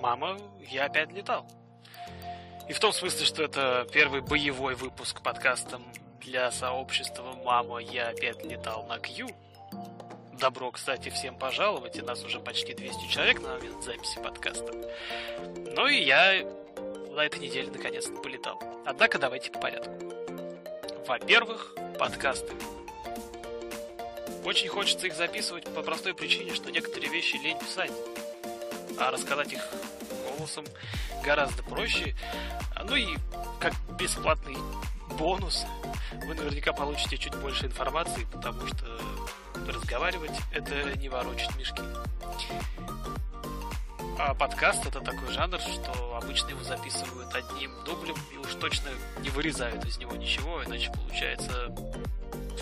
Мама, я опять летал. И в том смысле, что это первый боевой выпуск подкаста для сообщества «Мама, я опять летал на Q». Добро, кстати, всем пожаловать, и нас уже почти 200 человек на момент записи подкаста. Ну и я на этой неделе наконец-то полетал. Однако давайте по порядку. Во-первых, подкасты. Очень хочется их записывать по простой причине, что некоторые вещи лень писать. А рассказать их голосом гораздо проще. Ну и как бесплатный бонус вы наверняка получите чуть больше информации, потому что разговаривать это не ворочать мешки. А подкаст это такой жанр, что обычно его записывают одним дублем и уж точно не вырезают из него ничего, иначе получается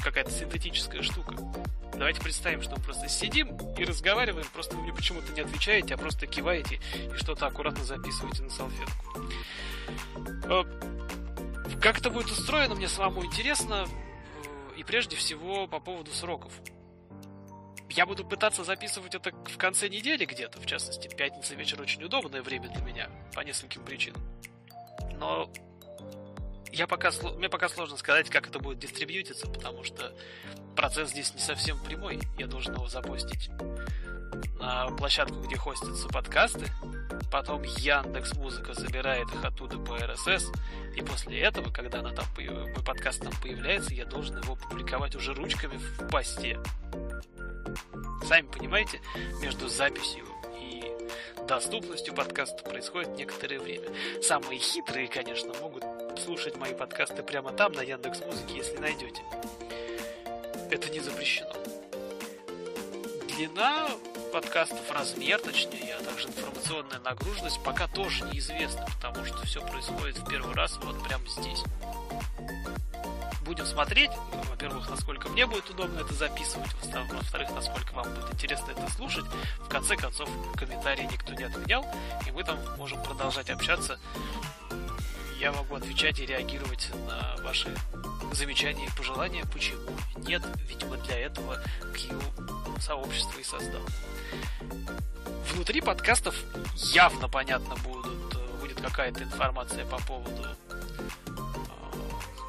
какая-то синтетическая штука. Давайте представим, что мы просто сидим и разговариваем, просто вы мне почему-то не отвечаете, а просто киваете и что-то аккуратно записываете на салфетку. Э, как это будет устроено, мне самому интересно, э, и прежде всего по поводу сроков. Я буду пытаться записывать это в конце недели где-то, в частности, пятница вечер очень удобное время для меня, по нескольким причинам. Но я пока, мне пока сложно сказать, как это будет дистрибьютиться, потому что процесс здесь не совсем прямой. Я должен его запустить на площадку, где хостятся подкасты. Потом Яндекс Музыка забирает их оттуда по RSS. И после этого, когда она там, мой подкаст там появляется, я должен его публиковать уже ручками в посте. Сами понимаете, между записью и доступностью подкаста происходит некоторое время. Самые хитрые, конечно, могут слушать мои подкасты прямо там, на Яндекс Музыке, если найдете. Это не запрещено. Длина подкастов, размер, точнее, а также информационная нагруженность пока тоже неизвестна, потому что все происходит в первый раз вот прямо здесь. Будем смотреть, во-первых, насколько мне будет удобно это записывать, во-вторых, насколько вам будет интересно это слушать. В конце концов, комментарии никто не отменял, и мы там можем продолжать общаться я могу отвечать и реагировать на ваши замечания и пожелания. Почему нет? Ведь вот для этого Q сообщество и создал. Внутри подкастов явно понятно будут, будет какая-то информация по поводу э,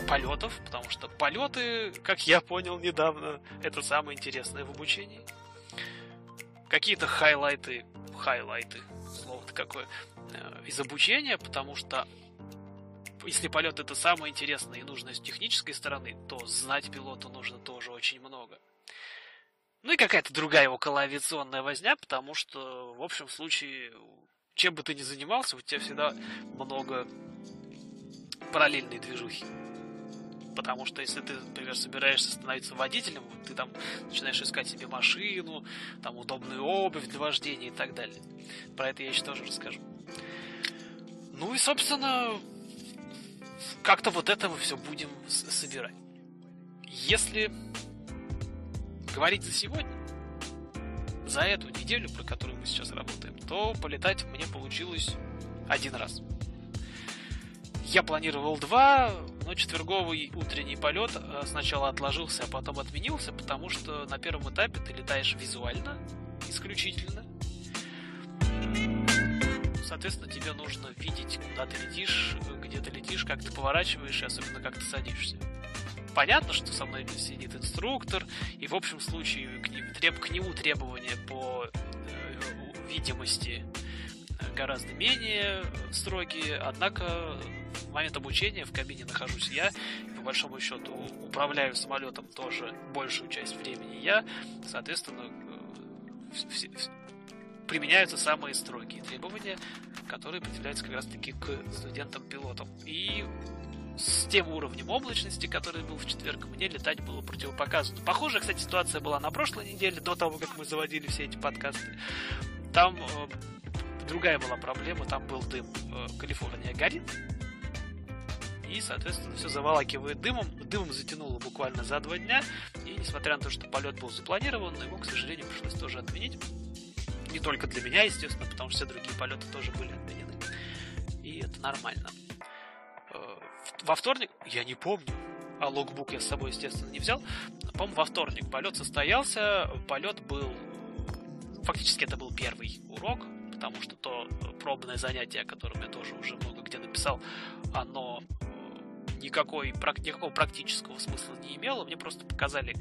полетов, потому что полеты, как я понял недавно, это самое интересное в обучении. Какие-то хайлайты, хайлайты, слово-то какое, э, из обучения, потому что если полет это самое интересное и нужное с технической стороны, то знать пилоту нужно тоже очень много. Ну и какая-то другая околоавиационная возня, потому что, в общем случае, чем бы ты ни занимался, у тебя всегда много параллельной движухи. Потому что если ты, например, собираешься становиться водителем, ты там начинаешь искать себе машину, там удобную обувь для вождения и так далее. Про это я еще тоже расскажу. Ну и, собственно, как-то вот это мы все будем собирать. Если говорить за сегодня, за эту неделю, про которую мы сейчас работаем, то полетать мне получилось один раз. Я планировал два, но четверговый утренний полет э, сначала отложился, а потом отменился, потому что на первом этапе ты летаешь визуально исключительно, соответственно, тебе нужно видеть, куда ты летишь, где ты летишь, как ты поворачиваешь, и особенно как ты садишься. Понятно, что со мной сидит инструктор, и в общем случае к, треб, к нему требования по э, видимости гораздо менее строгие, однако в момент обучения в кабине нахожусь я, и по большому счету управляю самолетом тоже большую часть времени я, соответственно, все, применяются самые строгие требования, которые предъявляются как раз-таки к студентам-пилотам. И с тем уровнем облачности, который был в четверг, мне летать было противопоказано. Похожая, кстати, ситуация была на прошлой неделе, до того, как мы заводили все эти подкасты. Там э, другая была проблема, там был дым. Э, Калифорния горит, и, соответственно, все заволакивает дымом. Дымом затянуло буквально за два дня, и несмотря на то, что полет был запланирован, его, к сожалению, пришлось тоже отменить. Не только для меня, естественно, потому что все другие полеты тоже были отменены. И это нормально. Э, во вторник, я не помню, а логбук я с собой, естественно, не взял. По-моему, во вторник полет состоялся, полет был фактически это был первый урок, потому что то пробное занятие, о котором я тоже уже много где написал, оно никакой, никакого практического смысла не имело. Мне просто показали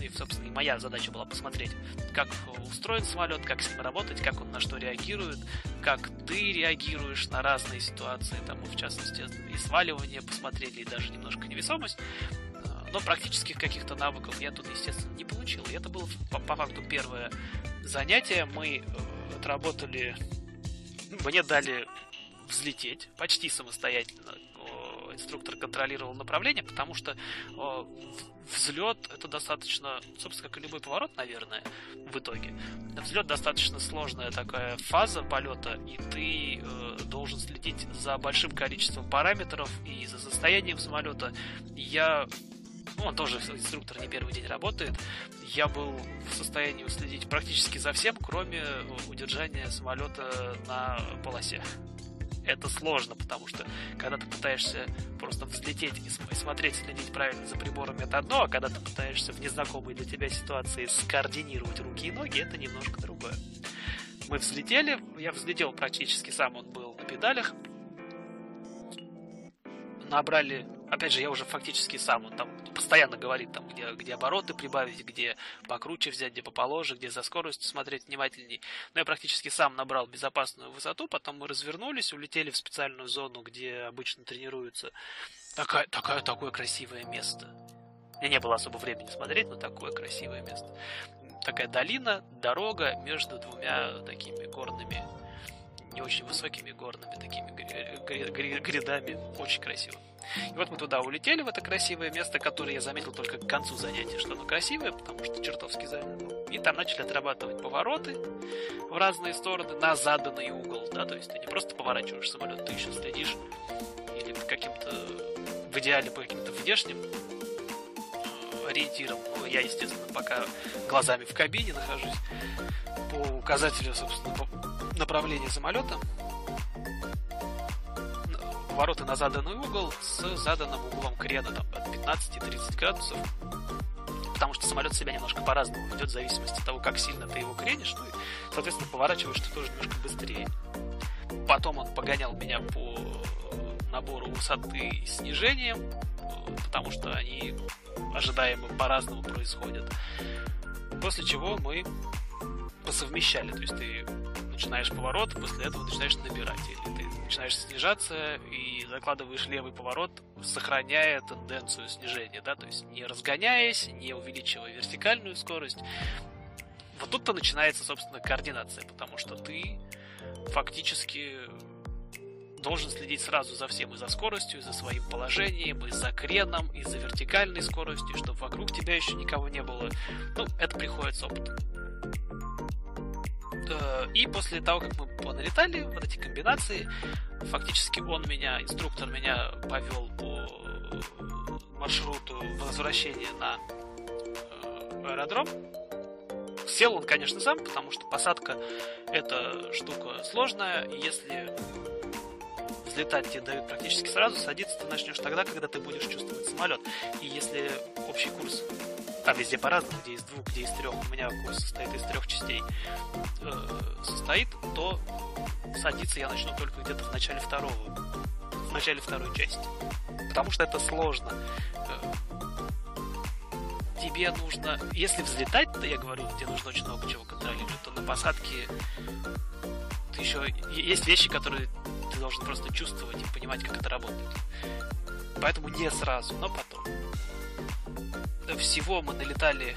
и, собственно, и моя задача была посмотреть, как устроен самолет, как с ним работать, как он на что реагирует, как ты реагируешь на разные ситуации, там, в частности, и сваливание посмотрели, и даже немножко невесомость. Но практических каких-то навыков я тут, естественно, не получил. И это было по, по факту первое занятие. Мы э, отработали... Мне дали взлететь почти самостоятельно инструктор контролировал направление, потому что э, взлет это достаточно, собственно, как и любой поворот, наверное, в итоге. Взлет достаточно сложная такая фаза полета, и ты э, должен следить за большим количеством параметров и за состоянием самолета. Я ну, он тоже инструктор не первый день работает, я был в состоянии уследить практически за всем, кроме удержания самолета на полосе это сложно, потому что когда ты пытаешься просто взлететь и смотреть, следить правильно за прибором, это одно, а когда ты пытаешься в незнакомой для тебя ситуации скоординировать руки и ноги, это немножко другое. Мы взлетели, я взлетел практически сам, он был на педалях, набрали опять же, я уже фактически сам, он там постоянно говорит, там, где, где обороты прибавить, где покруче взять, где поположе, где за скоростью смотреть внимательней. Но я практически сам набрал безопасную высоту, потом мы развернулись, улетели в специальную зону, где обычно тренируются. Такая, такая, такое красивое место. У меня не было особо времени смотреть, но такое красивое место. Такая долина, дорога между двумя такими горными, не очень высокими горными такими грядами. Очень красиво. И вот мы туда улетели, в это красивое место, которое я заметил только к концу занятия, что оно красивое, потому что чертовски занято. И там начали отрабатывать повороты в разные стороны на заданный угол, да, то есть ты не просто поворачиваешь самолет, ты еще следишь или каким-то, в идеале по каким-то внешним э, ориентирам. Ну, я, естественно, пока глазами в кабине нахожусь по указателю, собственно, направления самолета повороты на заданный угол с заданным углом крена там, от 15-30 градусов. Потому что самолет себя немножко по-разному ведет в зависимости от того, как сильно ты его кренишь. Ну и, соответственно, поворачиваешь ты тоже немножко быстрее. Потом он погонял меня по набору высоты и снижения, потому что они ожидаемо по-разному происходят. После чего мы посовмещали. То есть ты начинаешь поворот, после этого начинаешь набирать. Или ты начинаешь снижаться и закладываешь левый поворот, сохраняя тенденцию снижения, да, то есть не разгоняясь, не увеличивая вертикальную скорость. Вот тут-то начинается, собственно, координация, потому что ты фактически должен следить сразу за всем, и за скоростью, и за своим положением, и за креном, и за вертикальной скоростью, чтобы вокруг тебя еще никого не было. Ну, это приходит с опытом. Э, и после того, как мы поналетали, вот эти комбинации, фактически он меня, инструктор меня повел по маршруту возвращения на э, аэродром. Сел он, конечно, сам, потому что посадка это штука сложная. Если взлетать тебе дают практически сразу, садиться ты начнешь тогда, когда ты будешь чувствовать самолет. И если общий курс там везде по-разному, где из двух, где из трех, у меня курс состоит из трех частей, э, состоит, то садиться я начну только где-то в начале второго, в начале второй части. Потому что это сложно. Э, тебе нужно, если взлетать, то я говорю, тебе нужно очень много чего контролировать, то на посадке ты еще есть вещи, которые ты должен просто чувствовать и понимать, как это работает. Поэтому не сразу, но потом всего мы налетали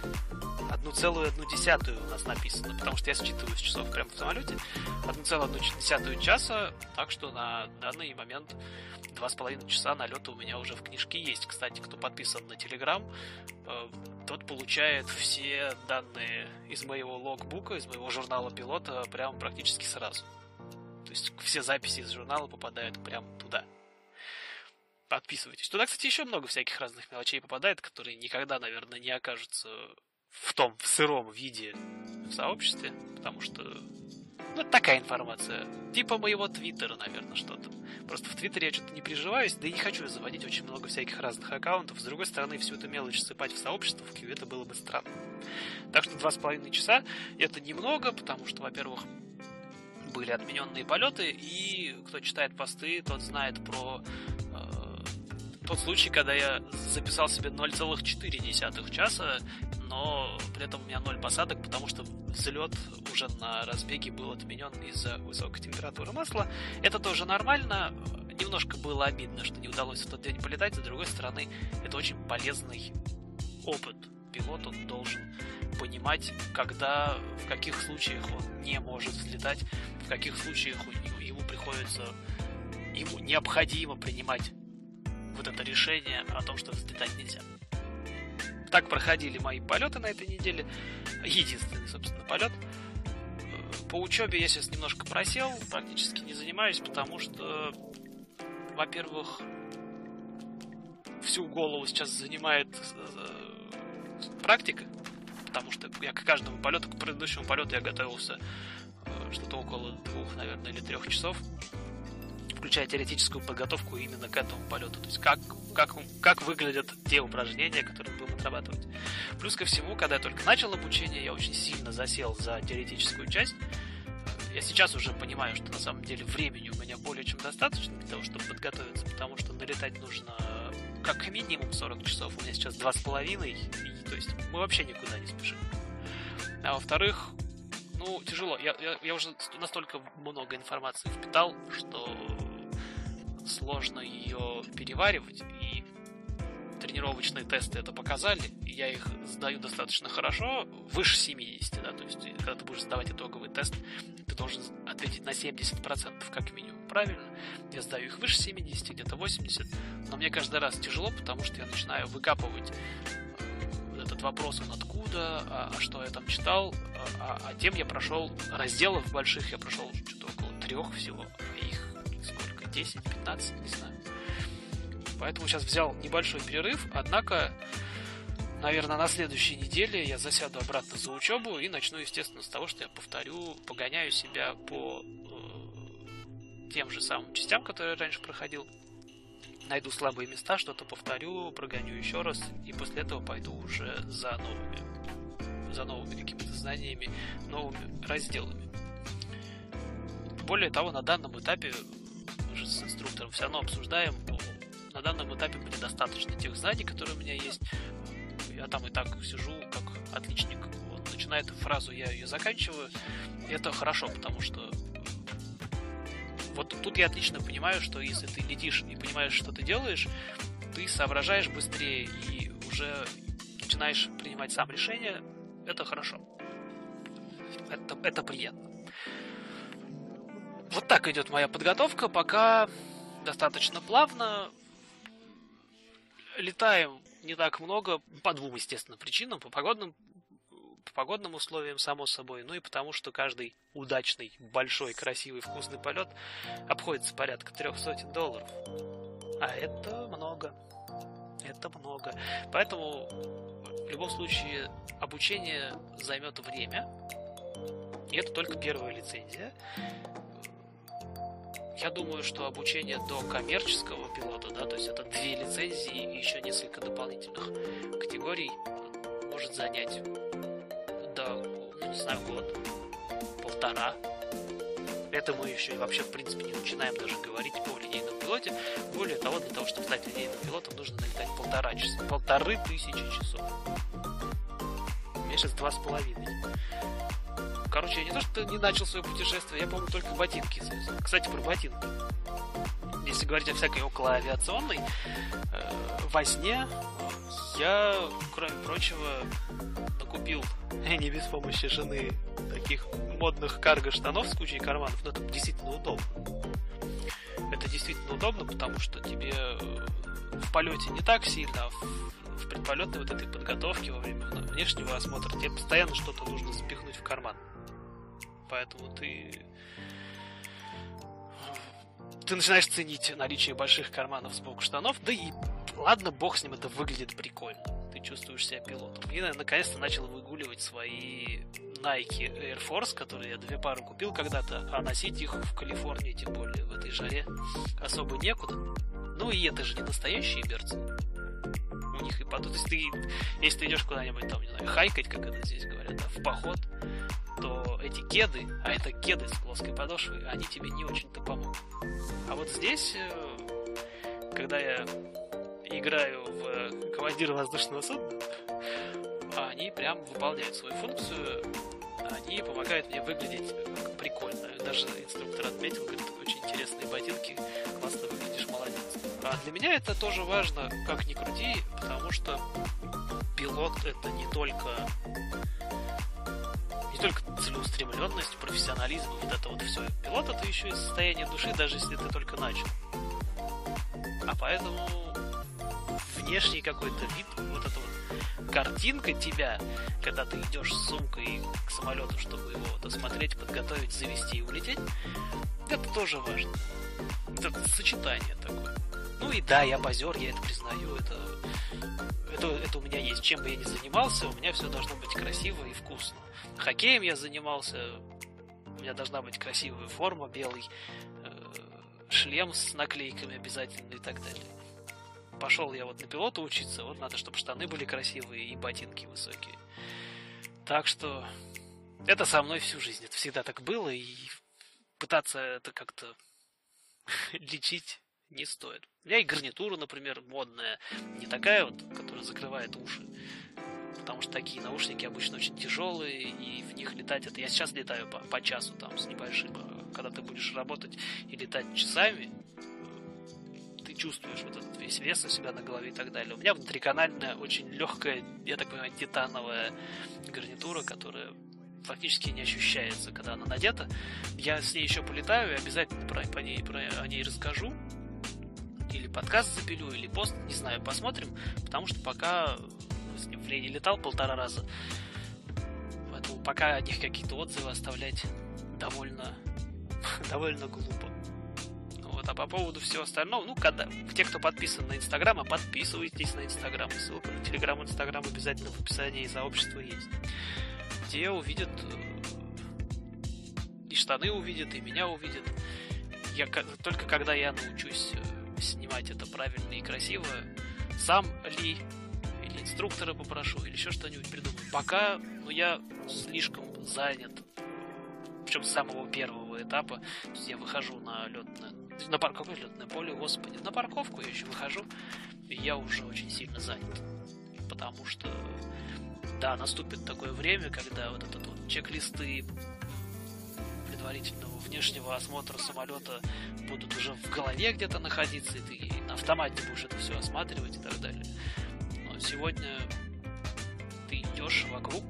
одну целую одну десятую у нас написано, потому что я считываю с часов прямо в самолете, одну целую одну десятую часа, так что на данный момент два с половиной часа налета у меня уже в книжке есть. Кстати, кто подписан на Telegram, э, тот получает все данные из моего логбука, из моего журнала пилота прямо практически сразу. То есть все записи из журнала попадают прямо туда подписывайтесь. Туда, кстати, еще много всяких разных мелочей попадает, которые никогда, наверное, не окажутся в том, в сыром виде в сообществе, потому что Ну, такая информация. Типа моего твиттера, наверное, что-то. Просто в твиттере я что-то не приживаюсь, да и не хочу заводить очень много всяких разных аккаунтов. С другой стороны, всю эту мелочь сыпать в сообщество в это было бы странно. Так что два с половиной часа это немного, потому что, во-первых, были отмененные полеты, и кто читает посты, тот знает про тот случай, когда я записал себе 0,4 часа, но при этом у меня ноль посадок, потому что взлет уже на разбеге был отменен из-за высокой температуры масла. Это тоже нормально. Немножко было обидно, что не удалось в тот день полетать. С другой стороны, это очень полезный опыт. Пилот он должен понимать, когда, в каких случаях он не может взлетать, в каких случаях ему приходится, ему необходимо принимать вот это решение о том, что взлетать нельзя. Так проходили мои полеты на этой неделе. Единственный, собственно, полет. По учебе я сейчас немножко просел, практически не занимаюсь, потому что, во-первых, всю голову сейчас занимает э, практика, потому что я к каждому полету, к предыдущему полету я готовился э, что-то около двух, наверное, или трех часов включая теоретическую подготовку именно к этому полету. То есть как, как, как выглядят те упражнения, которые будем отрабатывать. Плюс ко всему, когда я только начал обучение, я очень сильно засел за теоретическую часть. Я сейчас уже понимаю, что на самом деле времени у меня более чем достаточно для того, чтобы подготовиться, потому что налетать нужно как минимум 40 часов. У меня сейчас два с половиной, то есть мы вообще никуда не спешим. А во-вторых, ну, тяжело. Я, я, я уже настолько много информации впитал, что сложно ее переваривать, и тренировочные тесты это показали, я их сдаю достаточно хорошо, выше 70, да, то есть когда ты будешь сдавать итоговый тест, ты должен ответить на 70% как минимум правильно. Я сдаю их выше 70, где-то 80, но мне каждый раз тяжело, потому что я начинаю выкапывать э, этот вопрос, откуда, а, а что я там читал, а, а тем я прошел разделов больших, я прошел что-то около трех всего, а их 10-15, не знаю. Поэтому сейчас взял небольшой перерыв, однако, наверное, на следующей неделе я засяду обратно за учебу и начну, естественно, с того, что я повторю, погоняю себя по э, тем же самым частям, которые я раньше проходил. Найду слабые места, что-то повторю, прогоню еще раз, и после этого пойду уже за новыми, за новыми какими-то знаниями, новыми разделами. Более того, на данном этапе уже с инструктором все равно обсуждаем. На данном этапе мне достаточно тех знаний, которые у меня есть. Я там и так сижу как отличник. Он начинает фразу, я ее заканчиваю. И это хорошо, потому что вот тут я отлично понимаю, что если ты летишь и понимаешь, что ты делаешь, ты соображаешь быстрее и уже начинаешь принимать сам решение, это хорошо. Это, это приятно. Вот так идет моя подготовка, пока достаточно плавно. Летаем не так много, по двум, естественно, причинам, по погодным, по погодным условиям, само собой, ну и потому, что каждый удачный, большой, красивый, вкусный полет обходится порядка трех сотен долларов. А это много. Это много. Поэтому в любом случае обучение займет время. И это только первая лицензия. Я думаю, что обучение до коммерческого пилота, да, то есть это две лицензии и еще несколько дополнительных категорий, может занять до, ну, не знаю, год, полтора. Это мы еще и вообще, в принципе, не начинаем даже говорить о линейном пилоте. Более того, для того, чтобы стать линейным пилотом, нужно налетать полтора часа, полторы тысячи часов. У меня сейчас два с половиной. Короче, я не то, что не начал свое путешествие, я, по-моему, только ботинки связал. Кстати, про ботинки. Если говорить о всякой околоавиационной, э, во сне я, кроме прочего, накупил, не без помощи жены, таких модных карго-штанов с кучей карманов, но это действительно удобно. Это действительно удобно, потому что тебе э, в полете не так сильно, а в, в предполетной вот этой подготовке во время внешнего осмотра тебе постоянно что-то нужно запихнуть в карман поэтому ты ты начинаешь ценить наличие больших карманов сбоку штанов, да и ладно, бог с ним, это выглядит прикольно. Ты чувствуешь себя пилотом. И наконец-то начал выгуливать свои Nike Air Force, которые я две пары купил когда-то, а носить их в Калифорнии, тем более в этой жаре, особо некуда. Ну и это же не настоящие берцы. У них и потом, то есть ты, если ты идешь куда-нибудь там, не знаю, хайкать, как это здесь говорят, да, в поход, эти кеды, а это кеды с плоской подошвой, они тебе не очень-то помогут. А вот здесь, э, когда я играю в командира воздушного судна, они прям выполняют свою функцию, они помогают мне выглядеть прикольно. Даже инструктор отметил, говорит, очень интересные ботинки, классно выглядишь, молодец. А для меня это тоже важно, как ни крути, потому что пилот это не только только целеустремленность, профессионализм, вот это вот все. Пилот это еще и состояние души, даже если ты только начал. А поэтому внешний какой-то вид, вот эта вот картинка тебя, когда ты идешь с сумкой к самолету, чтобы его досмотреть, подготовить, завести и улететь, это тоже важно. Это сочетание такое. Ну и да, я базер, я это признаю, это, это, это у меня есть. Чем бы я ни занимался, у меня все должно быть красиво и вкусно. Хоккеем я занимался, у меня должна быть красивая форма, белый э, шлем с наклейками обязательно и так далее. Пошел я вот на пилота учиться, вот надо, чтобы штаны были красивые и ботинки высокие. Так что это со мной всю жизнь. Это всегда так было, и пытаться это как-то лечить не стоит. У меня и гарнитура, например, модная, не такая вот, которая закрывает уши. Потому что такие наушники обычно очень тяжелые, и в них летать это... Я сейчас летаю по, по часу там с небольшим. А когда ты будешь работать и летать часами, ты чувствуешь вот этот весь вес у себя на голове и так далее. У меня внутриканальная, очень легкая, я так понимаю, титановая гарнитура, которая фактически не ощущается, когда она надета. Я с ней еще полетаю и обязательно про, по ней, про, о ней расскажу или подкаст запилю, или пост, не знаю, посмотрим, потому что пока с ним в Лене летал полтора раза, поэтому пока о них какие-то отзывы оставлять довольно, довольно глупо. Вот, а по поводу всего остального, ну, когда, те, кто подписан на Инстаграм, а подписывайтесь на Инстаграм. Ссылка на Телеграм, Инстаграм обязательно в описании сообщества есть. Где увидят э, и штаны увидят, и меня увидят. Я, только когда я научусь э, снимать это правильно и красиво, сам ли инструктора попрошу, или еще что-нибудь придумаю. Пока ну, я слишком занят, причем с самого первого этапа. Я выхожу на летное, на пар... какое летное поле, господи, на парковку я еще выхожу, и я уже очень сильно занят. Потому что, да, наступит такое время, когда вот этот вот чек-листы предварительного внешнего осмотра самолета будут уже в голове где-то находиться, и ты на автомате будешь это все осматривать и так далее. Сегодня ты идешь вокруг,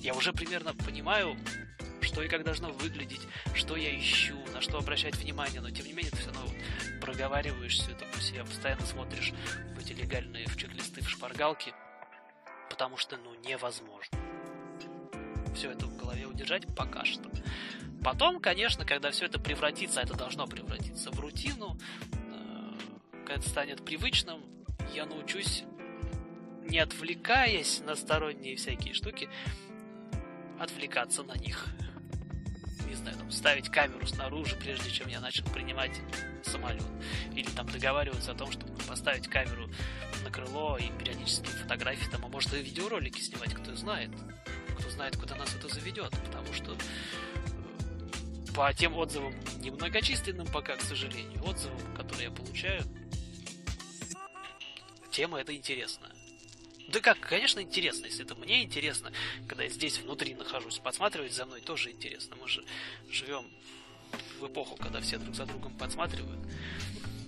я уже примерно понимаю, что и как должно выглядеть, что я ищу, на что обращать внимание, но тем не менее ты все равно проговариваешь все это по себе, постоянно смотришь в эти легальные в чек-листы, в шпаргалки, потому что, ну, невозможно все это в голове удержать пока что. Потом, конечно, когда все это превратится, а это должно превратиться в рутину, э, когда это станет привычным, я научусь, не отвлекаясь на сторонние всякие штуки, отвлекаться на них. Не знаю, там, ставить камеру снаружи, прежде чем я начал принимать самолет. Или там договариваться о том, чтобы поставить камеру на крыло и периодически фотографии, там, а может и видеоролики снимать, кто знает. Кто знает, куда нас это заведет, потому что по тем отзывам, немногочисленным пока, к сожалению, отзывам, которые я получаю, тема эта интересная. Да как, конечно, интересно, если это мне интересно, когда я здесь внутри нахожусь, подсматривать за мной тоже интересно. Мы же живем в эпоху, когда все друг за другом подсматривают.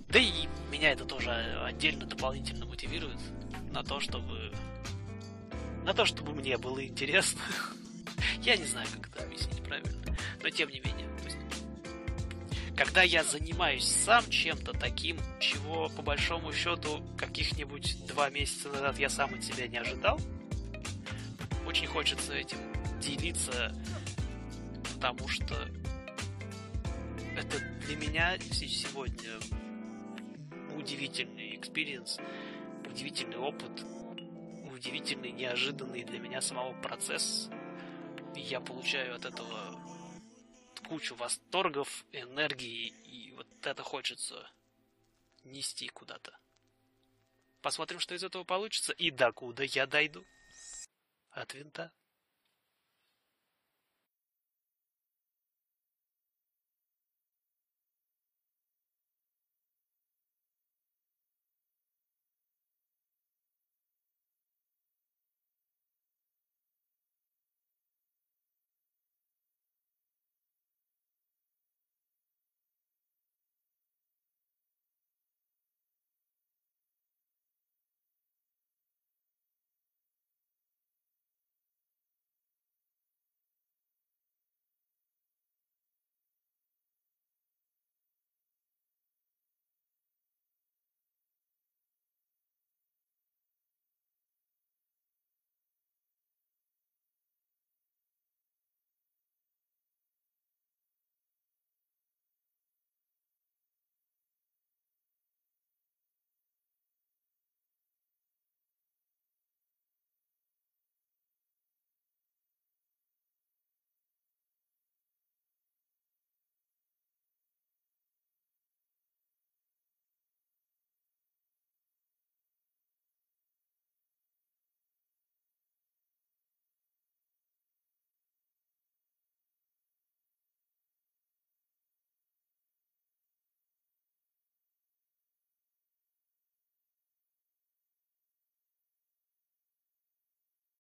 Да и меня это тоже отдельно дополнительно мотивирует на то, чтобы на то, чтобы мне было интересно. Я не знаю, как это объяснить правильно, но тем не менее когда я занимаюсь сам чем-то таким, чего по большому счету каких-нибудь два месяца назад я сам от себя не ожидал, очень хочется этим делиться, потому что это для меня сегодня удивительный experience, удивительный опыт. удивительный, неожиданный для меня самого процесс. Я получаю от этого кучу восторгов, энергии, и вот это хочется нести куда-то. Посмотрим, что из этого получится и докуда я дойду. От винта.